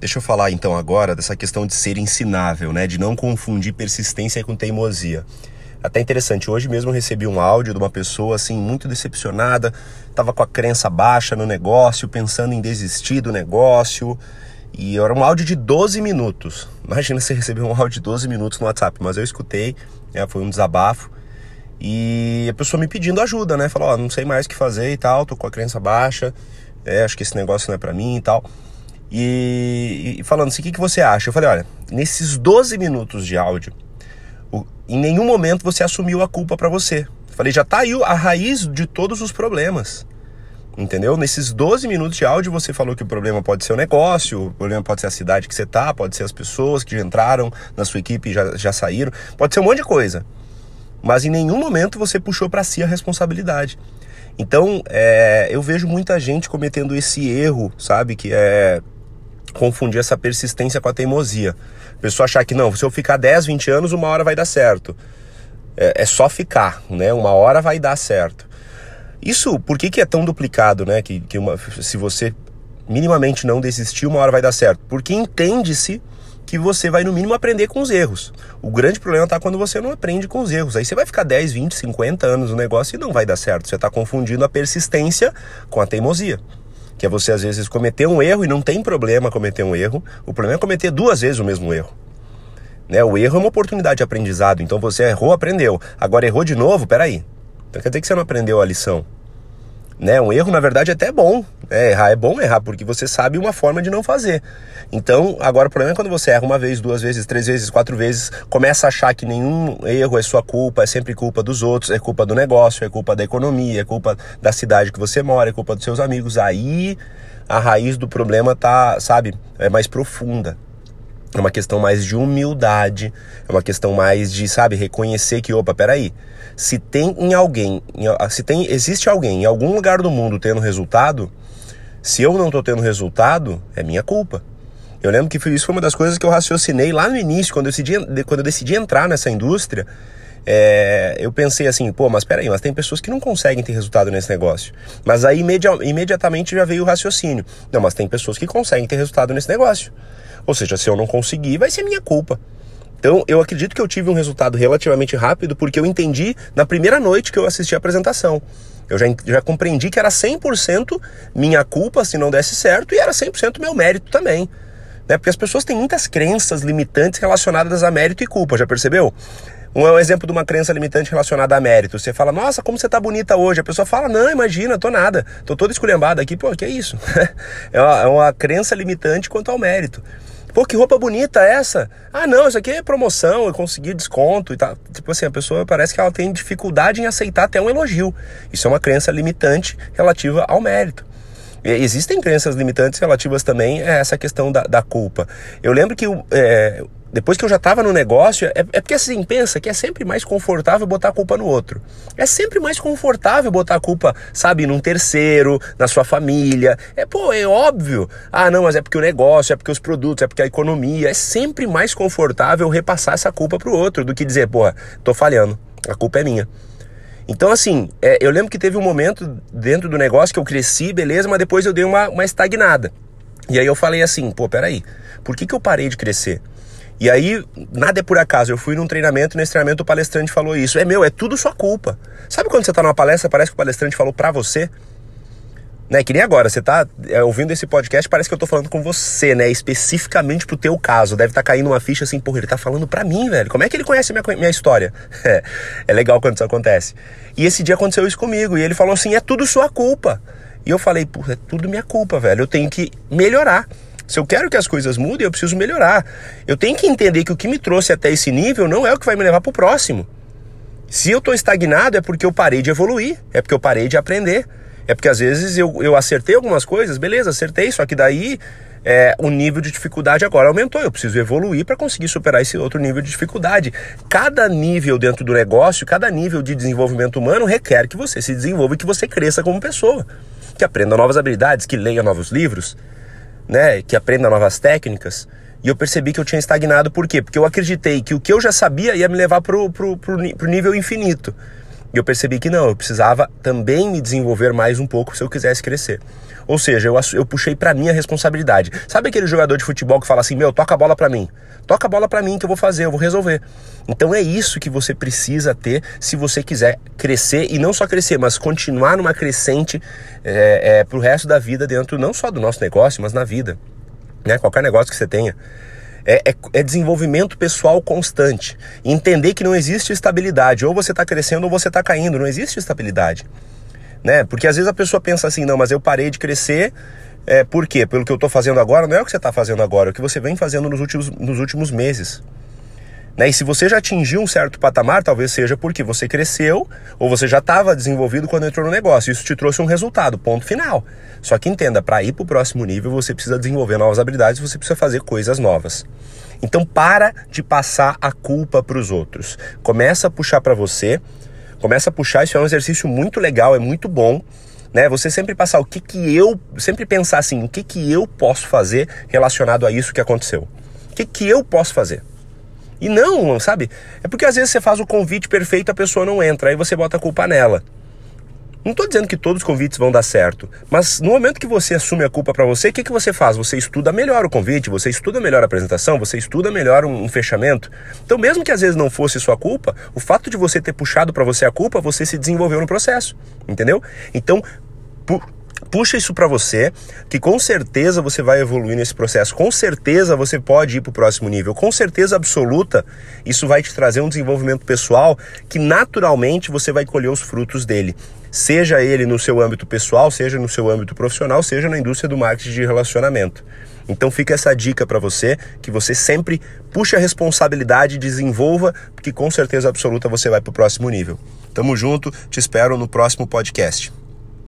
Deixa eu falar então agora dessa questão de ser ensinável, né? De não confundir persistência com teimosia. Até interessante, hoje mesmo recebi um áudio de uma pessoa assim muito decepcionada, estava com a crença baixa no negócio, pensando em desistir do negócio. E era um áudio de 12 minutos. Imagina você receber um áudio de 12 minutos no WhatsApp, mas eu escutei, né, foi um desabafo. E a pessoa me pedindo ajuda, né? Falou, ó, oh, não sei mais o que fazer e tal, tô com a crença baixa, é, acho que esse negócio não é para mim e tal. E, e falando assim, o que, que você acha? Eu falei, olha, nesses 12 minutos de áudio, o, em nenhum momento você assumiu a culpa para você. Eu falei, já tá aí a raiz de todos os problemas. Entendeu? Nesses 12 minutos de áudio você falou que o problema pode ser o negócio, o problema pode ser a cidade que você tá, pode ser as pessoas que entraram na sua equipe e já, já saíram, pode ser um monte de coisa. Mas em nenhum momento você puxou para si a responsabilidade. Então, é, eu vejo muita gente cometendo esse erro, sabe? Que é confundir essa persistência com a teimosia. A pessoa achar que não, se eu ficar 10, 20 anos, uma hora vai dar certo. É, é só ficar, né? Uma hora vai dar certo. Isso, por que, que é tão duplicado, né? Que, que uma, se você minimamente não desistir, uma hora vai dar certo. Porque entende-se que você vai no mínimo aprender com os erros. O grande problema está quando você não aprende com os erros. Aí você vai ficar 10, 20, 50 anos no negócio e não vai dar certo. Você está confundindo a persistência com a teimosia que é você às vezes cometer um erro e não tem problema cometer um erro. O problema é cometer duas vezes o mesmo erro. Né? O erro é uma oportunidade de aprendizado, então você errou, aprendeu. Agora errou de novo, peraí. Então quer dizer que você não aprendeu a lição. Né? Um erro, na verdade, é até bom. É, errar é bom errar, porque você sabe uma forma de não fazer. Então, agora o problema é quando você erra uma vez, duas vezes, três vezes, quatro vezes, começa a achar que nenhum erro é sua culpa, é sempre culpa dos outros, é culpa do negócio, é culpa da economia, é culpa da cidade que você mora, é culpa dos seus amigos. Aí a raiz do problema tá, sabe, é mais profunda. É uma questão mais de humildade, é uma questão mais de, sabe, reconhecer que, opa, peraí, se tem em alguém, se tem, existe alguém em algum lugar do mundo tendo resultado, se eu não estou tendo resultado, é minha culpa. Eu lembro que isso foi uma das coisas que eu raciocinei lá no início, quando eu decidi, quando eu decidi entrar nessa indústria. É, eu pensei assim, pô, mas peraí, mas tem pessoas que não conseguem ter resultado nesse negócio. Mas aí imedi imediatamente já veio o raciocínio. Não, mas tem pessoas que conseguem ter resultado nesse negócio. Ou seja, se eu não conseguir, vai ser minha culpa. Então, eu acredito que eu tive um resultado relativamente rápido porque eu entendi na primeira noite que eu assisti a apresentação. Eu já, já compreendi que era 100% minha culpa se não desse certo e era 100% meu mérito também. Né? Porque as pessoas têm muitas crenças limitantes relacionadas a mérito e culpa, já percebeu? Um é um exemplo de uma crença limitante relacionada a mérito. Você fala, nossa, como você tá bonita hoje. A pessoa fala, não, imagina, tô nada. Tô toda esculhambada aqui. Pô, que é isso? é, uma, é uma crença limitante quanto ao mérito. Pô, que roupa bonita essa? Ah, não, isso aqui é promoção, eu consegui desconto e tal. Tipo assim, a pessoa parece que ela tem dificuldade em aceitar até um elogio. Isso é uma crença limitante relativa ao mérito. E existem crenças limitantes relativas também a essa questão da, da culpa. Eu lembro que é, depois que eu já estava no negócio, é, é, porque assim, pensa que é sempre mais confortável botar a culpa no outro. É sempre mais confortável botar a culpa, sabe, num terceiro, na sua família. É, pô, é óbvio. Ah, não, mas é porque o negócio, é porque os produtos, é porque a economia. É sempre mais confortável repassar essa culpa pro outro do que dizer, porra, tô falhando, a culpa é minha. Então, assim, é, eu lembro que teve um momento dentro do negócio que eu cresci, beleza, mas depois eu dei uma, uma estagnada. E aí eu falei assim, pô, peraí, por que, que eu parei de crescer? E aí, nada é por acaso. Eu fui num treinamento, nesse treinamento o palestrante falou isso. É meu, é tudo sua culpa. Sabe quando você tá numa palestra, parece que o palestrante falou pra você? Né, que nem agora, você tá é, ouvindo esse podcast, parece que eu tô falando com você, né? Especificamente pro teu caso. Deve estar tá caindo uma ficha assim, porra, ele tá falando pra mim, velho. Como é que ele conhece minha, minha história? É, é legal quando isso acontece. E esse dia aconteceu isso comigo. E ele falou assim: é tudo sua culpa. E eu falei, porra, é tudo minha culpa, velho. Eu tenho que melhorar. Se eu quero que as coisas mudem, eu preciso melhorar. Eu tenho que entender que o que me trouxe até esse nível não é o que vai me levar para o próximo. Se eu estou estagnado, é porque eu parei de evoluir, é porque eu parei de aprender. É porque às vezes eu, eu acertei algumas coisas, beleza, acertei, só que daí é, o nível de dificuldade agora aumentou. Eu preciso evoluir para conseguir superar esse outro nível de dificuldade. Cada nível dentro do negócio, cada nível de desenvolvimento humano requer que você se desenvolva e que você cresça como pessoa. Que aprenda novas habilidades, que leia novos livros, né, que aprenda novas técnicas. E eu percebi que eu tinha estagnado por quê? Porque eu acreditei que o que eu já sabia ia me levar pro, pro nível infinito. E eu percebi que não, eu precisava também me desenvolver mais um pouco se eu quisesse crescer. Ou seja, eu, eu puxei para mim a responsabilidade. Sabe aquele jogador de futebol que fala assim: meu, toca a bola para mim. Toca a bola para mim que eu vou fazer, eu vou resolver. Então é isso que você precisa ter se você quiser crescer e não só crescer, mas continuar numa crescente é, é, pro resto da vida dentro não só do nosso negócio, mas na vida. Né? Qualquer negócio que você tenha. É, é, é, desenvolvimento pessoal constante. Entender que não existe estabilidade. Ou você está crescendo ou você está caindo. Não existe estabilidade né? Porque às vezes a pessoa pensa assim, não, mas eu parei de crescer, é, por quê? Pelo que eu estou fazendo agora, não é o que você está fazendo agora, é o que você vem fazendo nos últimos, nos últimos meses. Né? E se você já atingiu um certo patamar, talvez seja porque você cresceu ou você já estava desenvolvido quando entrou no negócio. Isso te trouxe um resultado, ponto final. Só que entenda, para ir para o próximo nível, você precisa desenvolver novas habilidades, você precisa fazer coisas novas. Então para de passar a culpa para os outros. Começa a puxar para você Começa a puxar, isso é um exercício muito legal, é muito bom. Né? Você sempre passar o que que eu, sempre pensar assim, o que que eu posso fazer relacionado a isso que aconteceu. O que que eu posso fazer? E não, sabe? É porque às vezes você faz o convite perfeito, a pessoa não entra, aí você bota a culpa nela. Não estou dizendo que todos os convites vão dar certo, mas no momento que você assume a culpa para você, o que, que você faz? Você estuda melhor o convite, você estuda melhor a apresentação, você estuda melhor um, um fechamento. Então, mesmo que às vezes não fosse sua culpa, o fato de você ter puxado para você a culpa, você se desenvolveu no processo, entendeu? Então, pu puxa isso para você, que com certeza você vai evoluir nesse processo. Com certeza você pode ir para o próximo nível. Com certeza absoluta, isso vai te trazer um desenvolvimento pessoal que naturalmente você vai colher os frutos dele seja ele no seu âmbito pessoal, seja no seu âmbito profissional, seja na indústria do marketing de relacionamento. Então fica essa dica para você, que você sempre puxe a responsabilidade, desenvolva, porque com certeza absoluta você vai para o próximo nível. Tamo junto, te espero no próximo podcast.